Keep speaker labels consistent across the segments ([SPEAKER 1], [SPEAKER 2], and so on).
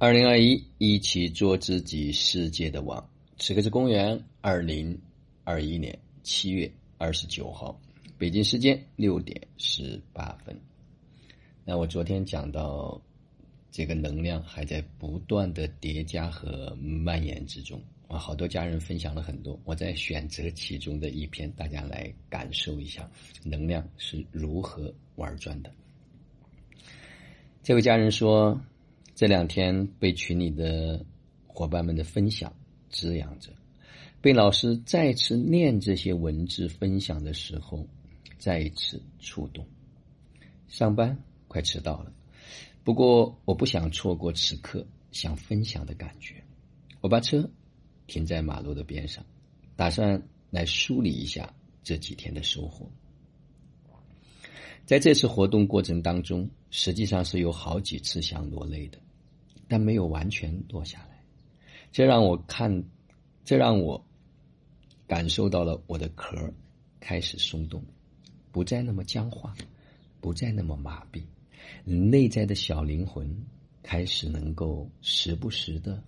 [SPEAKER 1] 二零二一，一起做自己世界的王。此刻是公元二零二一年七月二十九号，北京时间六点十八分。那我昨天讲到，这个能量还在不断的叠加和蔓延之中啊，好多家人分享了很多，我在选择其中的一篇，大家来感受一下能量是如何玩转的。这位家人说，这两天被群里的伙伴们的分享滋养着，被老师再次念这些文字分享的时候，再一次触动。上班快迟到了，不过我不想错过此刻想分享的感觉。我把车停在马路的边上，打算来梳理一下这几天的收获。在这次活动过程当中，实际上是有好几次想落泪的，但没有完全落下来。这让我看，这让我感受到了我的壳开始松动，不再那么僵化，不再那么麻痹，内在的小灵魂开始能够时不时的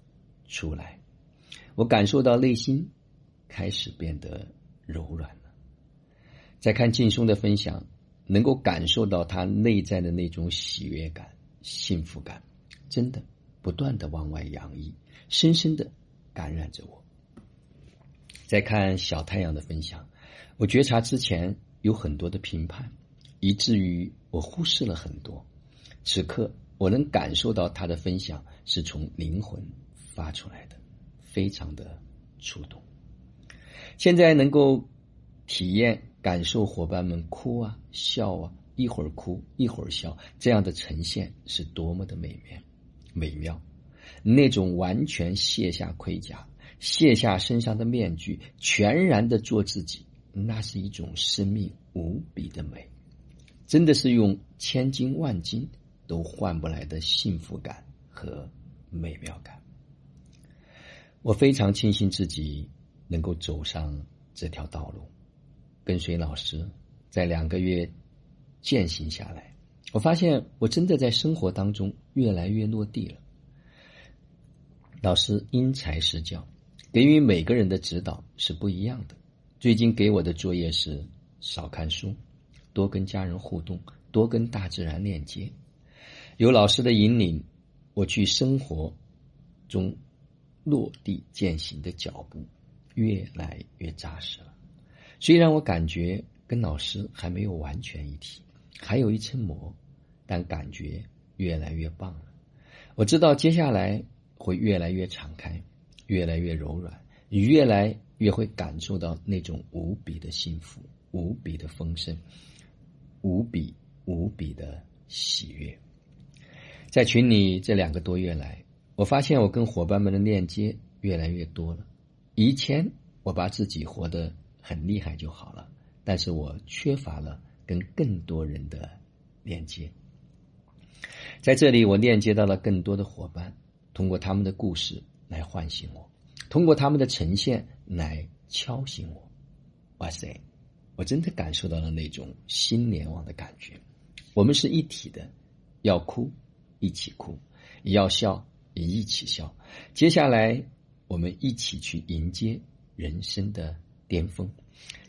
[SPEAKER 1] 出来。我感受到内心开始变得柔软了。再看劲松的分享。能够感受到他内在的那种喜悦感、幸福感，真的不断的往外洋溢，深深的感染着我。再看小太阳的分享，我觉察之前有很多的评判，以至于我忽视了很多。此刻我能感受到他的分享是从灵魂发出来的，非常的触动。现在能够体验。感受伙伴们哭啊笑啊，一会儿哭一会儿笑，这样的呈现是多么的美妙，美妙！那种完全卸下盔甲，卸下身上的面具，全然的做自己，那是一种生命无比的美，真的是用千金万金都换不来的幸福感和美妙感。我非常庆幸自己能够走上这条道路。跟随老师，在两个月践行下来，我发现我真的在生活当中越来越落地了。老师因材施教，给予每个人的指导是不一样的。最近给我的作业是少看书，多跟家人互动，多跟大自然链接。有老师的引领，我去生活中落地践行的脚步越来越扎实了。虽然我感觉跟老师还没有完全一体，还有一层膜，但感觉越来越棒了。我知道接下来会越来越敞开，越来越柔软，越来越会感受到那种无比的幸福、无比的丰盛、无比无比的喜悦。在群里这两个多月来，我发现我跟伙伴们的链接越来越多了。以前我把自己活得。很厉害就好了，但是我缺乏了跟更多人的链接。在这里，我链接到了更多的伙伴，通过他们的故事来唤醒我，通过他们的呈现来敲醒我。哇塞，我真的感受到了那种心联网的感觉。我们是一体的，要哭一起哭，要笑也一起笑。接下来，我们一起去迎接人生的。巅峰，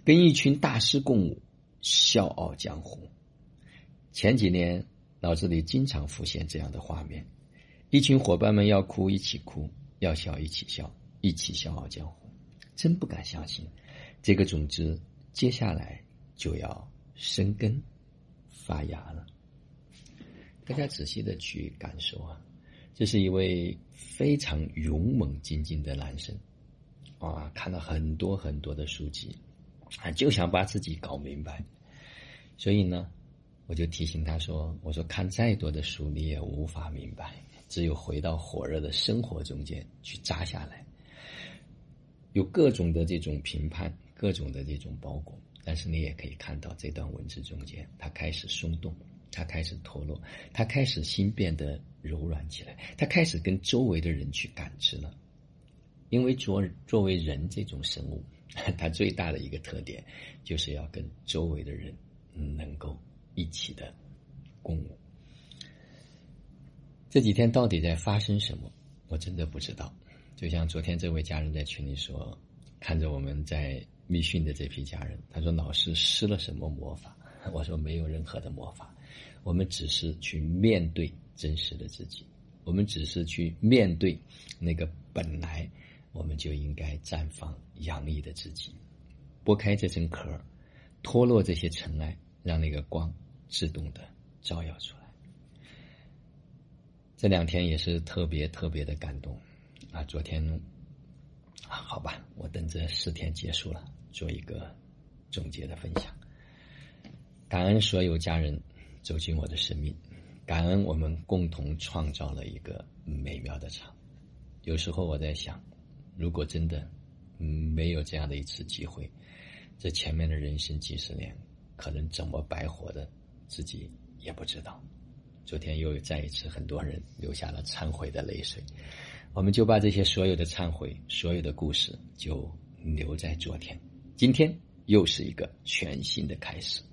[SPEAKER 1] 跟一群大师共舞，笑傲江湖。前几年脑子里经常浮现这样的画面：一群伙伴们要哭一起哭，要笑一起笑，一起笑傲江湖。真不敢相信，这个种子接下来就要生根发芽了。大家仔细的去感受啊，这是一位非常勇猛精进的男生。啊，看了很多很多的书籍，啊，就想把自己搞明白。所以呢，我就提醒他说：“我说看再多的书，你也无法明白。只有回到火热的生活中间去扎下来，有各种的这种评判，各种的这种包裹。但是你也可以看到这段文字中间，他开始松动，他开始脱落，他开始心变得柔软起来，他开始跟周围的人去感知了。”因为作作为人这种生物，它最大的一个特点，就是要跟周围的人能够一起的共舞。这几天到底在发生什么，我真的不知道。就像昨天这位家人在群里说，看着我们在密训的这批家人，他说老师施了什么魔法？我说没有任何的魔法，我们只是去面对真实的自己，我们只是去面对那个本来我们就应该绽放洋溢的自己，剥开这层壳，脱落这些尘埃，让那个光自动的照耀出来。这两天也是特别特别的感动啊！昨天啊，好吧，我等这四天结束了，做一个总结的分享。感恩所有家人走进我的生命，感恩我们共同创造了一个美妙的场。有时候我在想，如果真的没有这样的一次机会，这前面的人生几十年可能怎么白活的，自己也不知道。昨天又再一次，很多人流下了忏悔的泪水，我们就把这些所有的忏悔、所有的故事就留在昨天。今天又是一个全新的开始。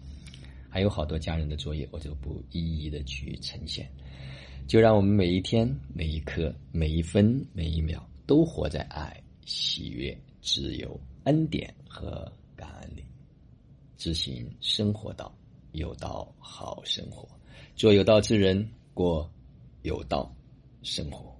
[SPEAKER 1] 还有好多家人的作业，我就不一一的去呈现。就让我们每一天、每一刻、每一分、每一秒，都活在爱、喜悦、自由、恩典和感恩里，执行生活道，有道好生活，做有道之人，过有道生活。